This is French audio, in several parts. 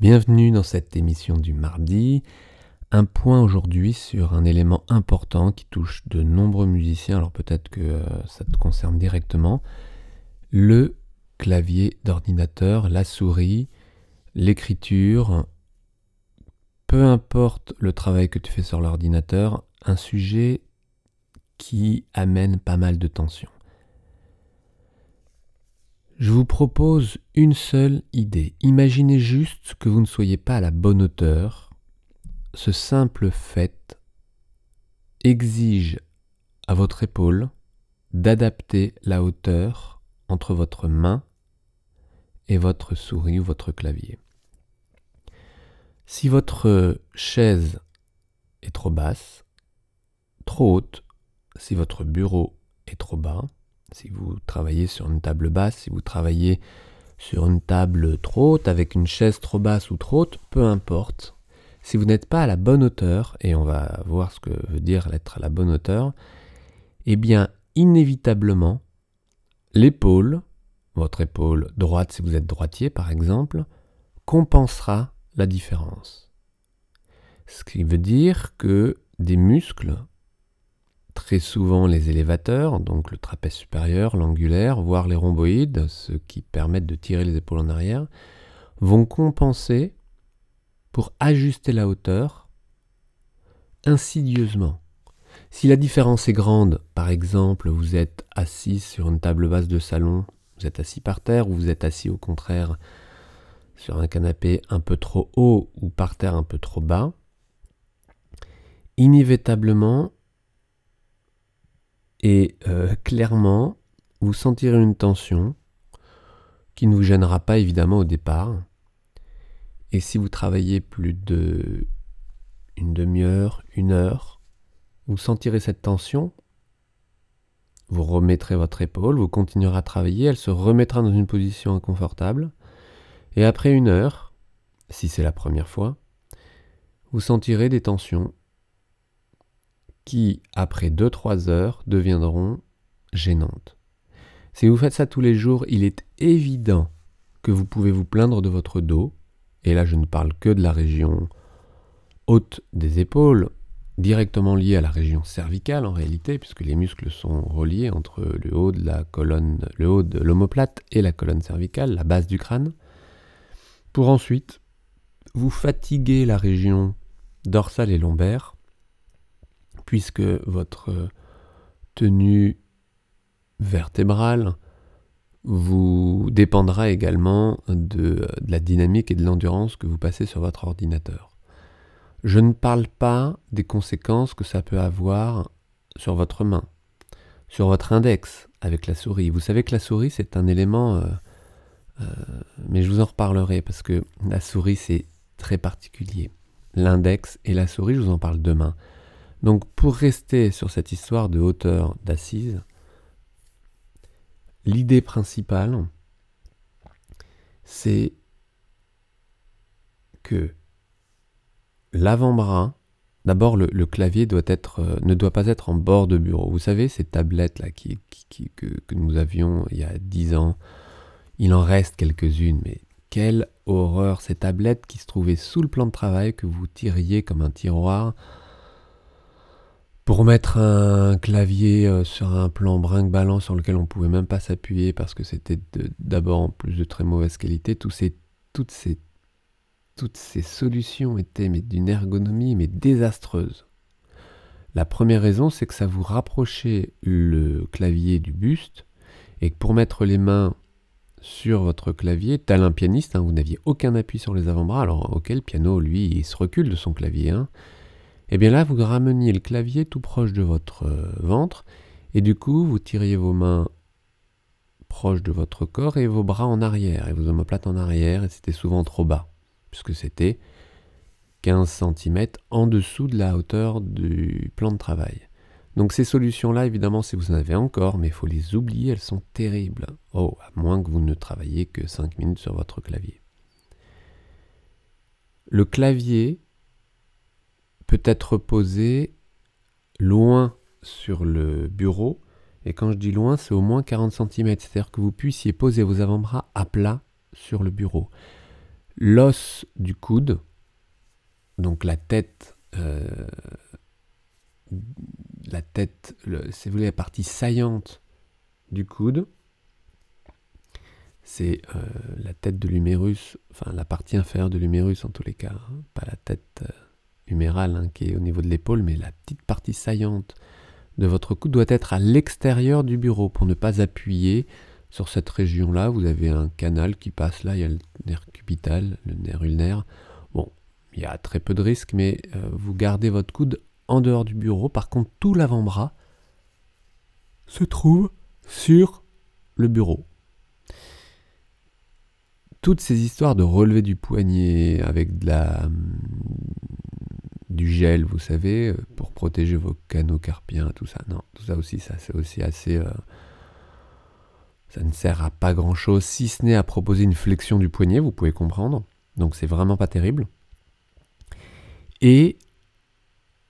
Bienvenue dans cette émission du mardi. Un point aujourd'hui sur un élément important qui touche de nombreux musiciens, alors peut-être que euh, ça te concerne directement, le clavier d'ordinateur, la souris, l'écriture, peu importe le travail que tu fais sur l'ordinateur, un sujet qui amène pas mal de tension. Je vous propose une seule idée. Imaginez juste que vous ne soyez pas à la bonne hauteur. Ce simple fait exige à votre épaule d'adapter la hauteur entre votre main et votre souris ou votre clavier. Si votre chaise est trop basse, trop haute, si votre bureau est trop bas, si vous travaillez sur une table basse, si vous travaillez sur une table trop haute, avec une chaise trop basse ou trop haute, peu importe. Si vous n'êtes pas à la bonne hauteur, et on va voir ce que veut dire être à la bonne hauteur, eh bien, inévitablement, l'épaule, votre épaule droite si vous êtes droitier par exemple, compensera la différence. Ce qui veut dire que des muscles très souvent les élévateurs, donc le trapèze supérieur, l'angulaire, voire les rhomboïdes, ceux qui permettent de tirer les épaules en arrière, vont compenser pour ajuster la hauteur insidieusement. Si la différence est grande, par exemple, vous êtes assis sur une table basse de salon, vous êtes assis par terre, ou vous êtes assis au contraire sur un canapé un peu trop haut ou par terre un peu trop bas, inévitablement, et euh, clairement, vous sentirez une tension qui ne vous gênera pas évidemment au départ. Et si vous travaillez plus de une demi-heure, une heure, vous sentirez cette tension, vous remettrez votre épaule, vous continuerez à travailler, elle se remettra dans une position inconfortable, et après une heure, si c'est la première fois, vous sentirez des tensions qui, après 2-3 heures, deviendront gênantes. Si vous faites ça tous les jours, il est évident que vous pouvez vous plaindre de votre dos, et là je ne parle que de la région haute des épaules, directement liée à la région cervicale en réalité, puisque les muscles sont reliés entre le haut de la colonne, le haut de l'omoplate et la colonne cervicale, la base du crâne, pour ensuite vous fatiguer la région dorsale et lombaire puisque votre tenue vertébrale vous dépendra également de, la dynamique et de l'endurance que vous passez sur votre ordinateur. Je ne parle pas des conséquences que ça peut avoir sur votre main, sur votre index avec la souris. Vous savez que la souris, c'est un élément, euh, euh, mais je vous en reparlerai parce que la souris, c'est très particulier. L'index et la souris, je vous en parle demain. Donc pour rester sur cette histoire de hauteur d'assise, l'idée principale, c'est que l'avant-bras, d'abord le, clavier euh, ne doit pas être en bord de bureau. Vous savez, ces tablettes-là qui, que, que, nous avions il y a dix ans, il en reste quelques-unes, mais quelle horreur, ces tablettes qui se trouvaient sous le plan de travail, que vous tiriez comme un tiroir pour mettre un clavier euh, sur un plan brinque-ballant sur lequel on pouvait même pas s'appuyer parce que c'était d'abord en plus de très mauvaise qualité, toutes, ces, solutions étaient d'une ergonomie mais désastreuse. La première raison, c'est que ça vous rapprochait le clavier du buste et que pour mettre les mains sur votre clavier, tel un pianiste, hein, vous n'aviez aucun appui sur les avant-bras, alors auquel le piano, lui, il se recule de son clavier. Hein, et eh bien là, vous rameniez le clavier tout proche de votre euh, ventre, et du coup, vous tiriez vos mains proches de votre corps et vos bras en arrière, et vos omoplates en arrière, et c'était souvent trop bas, puisque c'était 15 cm en dessous de la hauteur du plan de travail. Donc ces solutions-là, évidemment, si vous en avez encore, mais il faut les oublier, elles sont terribles. Oh, à moins que vous ne travailliez que 5 minutes sur votre clavier. Le clavier, peut être posé loin sur le bureau. Et quand je dis loin, c'est au moins 40 cm. C'est-à-dire que vous puissiez poser vos avant-bras à plat sur le bureau. l'os du coude, donc la tête, euh, la tête, si vous voulez, la partie saillante du coude, c'est euh, la tête de l'humérus, enfin la partie inférieure de l'humérus en tous les cas, hein, pas la tête euh, hein, qui est au niveau de l'épaule, mais la petite partie saillante de votre coude doit être à l'extérieur du bureau pour ne pas appuyer sur cette région-là. Vous avez un canal qui passe là, il y a le nerf cubital, le nerf ulnaire. Bon, il y a très peu de risques, mais euh, vous gardez votre coude en dehors du bureau. Par contre, tout l'avant-bras se trouve sur le bureau. Toutes ces histoires de relever du poignet avec de la, du gel, vous savez, euh, pour protéger vos canaux carpiens, tout ça. Non, tout ça aussi, ça c'est aussi assez. Euh, ça ne sert à pas grand chose, si ce n'est à proposer une flexion du poignet, vous pouvez comprendre. Donc c'est vraiment pas terrible. Et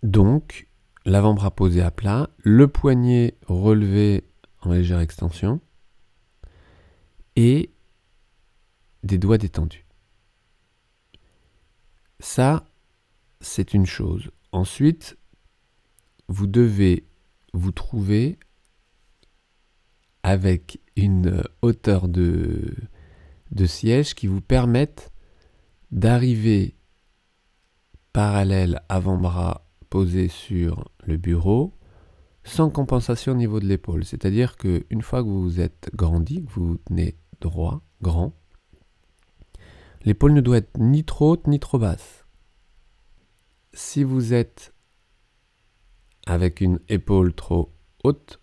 donc, l'avant-bras posé à plat, le poignet relevé en légère extension et des doigts détendus. Ça, c'est une chose. Ensuite, vous devez vous trouver avec une hauteur de, siège qui vous permette d'arriver parallèle avant-bras posé sur le bureau sans compensation au niveau de l'épaule. C'est-à-dire qu'une fois que vous êtes grandi, que vous tenez droit, grand, l'épaule ne doit être ni trop haute ni trop basse. Si vous êtes avec une épaule trop haute,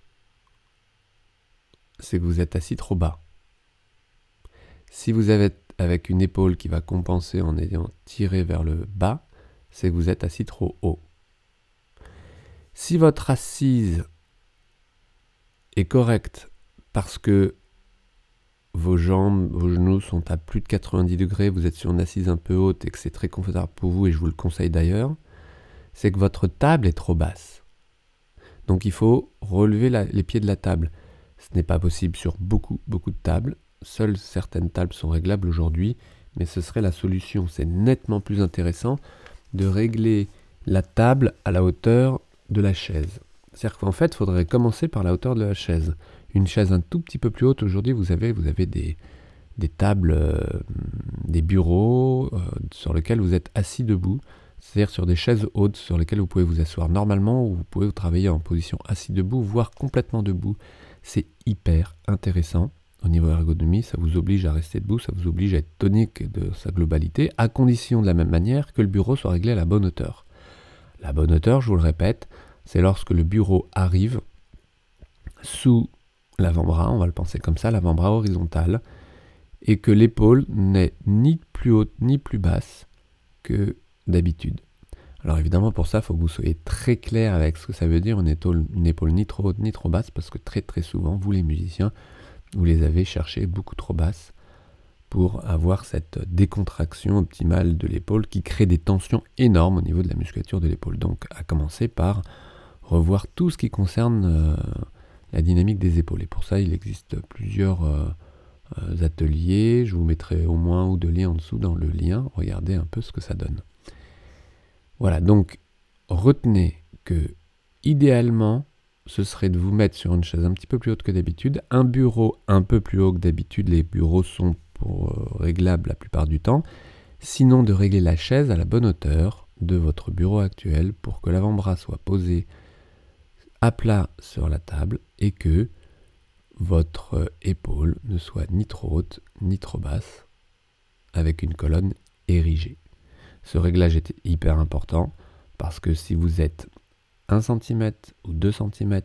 c'est que vous êtes assis trop bas. Si vous êtes avec une épaule qui va compenser en ayant tiré vers le bas, c'est que vous êtes assis trop haut. Si votre assise est correcte parce que vos jambes, vos genoux sont à plus de 90 degrés, vous êtes sur une assise un peu haute et que c'est très confortable pour vous, et je vous le conseille d'ailleurs, c'est que votre table est trop basse. Donc il faut relever les pieds de la table. Ce n'est pas possible sur beaucoup, beaucoup de tables. Seules certaines tables sont réglables aujourd'hui, mais ce serait la solution. C'est nettement plus intéressant de régler la table à la hauteur de la chaise. C'est-à-dire qu'en fait, il faudrait commencer par la hauteur de la chaise. Une chaise un tout petit peu plus haute, aujourd'hui, vous avez, vous avez des, tables, euh, des bureaux euh, sur lesquels vous êtes assis debout c'est-à-dire sur des chaises hautes sur lesquelles vous pouvez vous asseoir normalement ou vous pouvez travailler en position assis debout, voire complètement debout. C'est hyper intéressant au niveau ergonomie, ça vous oblige à rester debout, ça vous oblige à être tonique de sa globalité, à condition de la même manière que le bureau soit réglé à la bonne hauteur. La bonne hauteur, je vous le répète, c'est lorsque le bureau arrive sous l'avant-bras, on va le penser comme ça, l'avant-bras horizontal, et que l'épaule n'est ni plus haute ni plus basse que d'habitude. Alors évidemment pour ça, il faut que vous soyez très clair avec ce que ça veut dire une épaule, ni trop haute ni trop basse, parce que très très souvent, vous les musiciens, vous les avez cherchées beaucoup trop basses pour avoir cette décontraction optimale de l'épaule qui crée des tensions énormes au niveau de la musculature de l'épaule. Donc à commencer par revoir tout ce qui concerne euh, la dynamique des épaules. Et pour ça, il existe plusieurs euh, ateliers. Je vous mettrai au moins ou deux liens en dessous dans le lien. Regardez un peu ce que ça donne. Voilà, donc retenez que idéalement, ce serait de vous mettre sur une chaise un petit peu plus haute que d'habitude, un bureau un peu plus haut que d'habitude, les bureaux sont euh, réglables la plupart du temps, sinon de régler la chaise à la bonne hauteur de votre bureau actuel pour que l'avant-bras soit posé à plat sur la table et que votre épaule ne soit ni trop haute ni trop basse avec une colonne érigée. Ce réglage est hyper important parce que si vous êtes 1 cm ou 2 cm,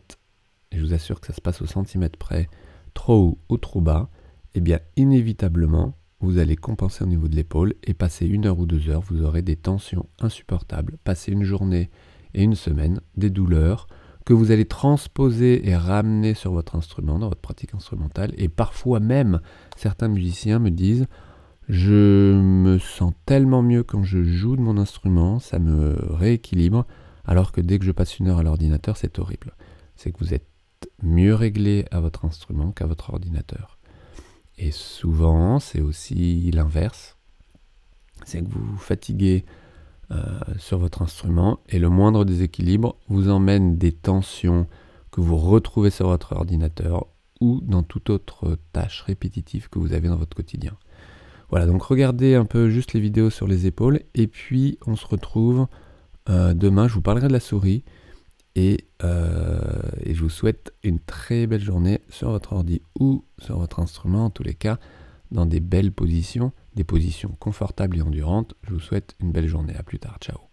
et je vous assure que ça se passe au centimètre près, trop haut ou trop bas, eh bien inévitablement, vous allez compenser au niveau de l'épaule et passer une heure ou deux heures, vous aurez des tensions insupportables. Passer une journée et une semaine, des douleurs que vous allez transposer et ramener sur votre instrument, dans votre pratique instrumentale. Et parfois même, certains musiciens me disent je me sens tellement mieux quand je joue de mon instrument, ça me rééquilibre, alors que dès que je passe une heure à l'ordinateur, c'est horrible. C'est que vous êtes mieux réglé à votre instrument qu'à votre ordinateur. Et souvent, c'est aussi l'inverse. c'est que vous vous fatiguez sur votre instrument et le moindre déséquilibre vous emmène des tensions que vous retrouvez sur votre ordinateur ou dans toute autre tâche répétitive que vous avez dans votre quotidien. Voilà, donc regardez un peu juste les vidéos sur les épaules et puis on se retrouve euh, demain, je vous parlerai de la souris et, euh, et, je vous souhaite une très belle journée sur votre ordi ou sur votre instrument, en tous les cas, dans des belles positions, des positions confortables et endurantes. Je vous souhaite une belle journée. À plus tard. Ciao.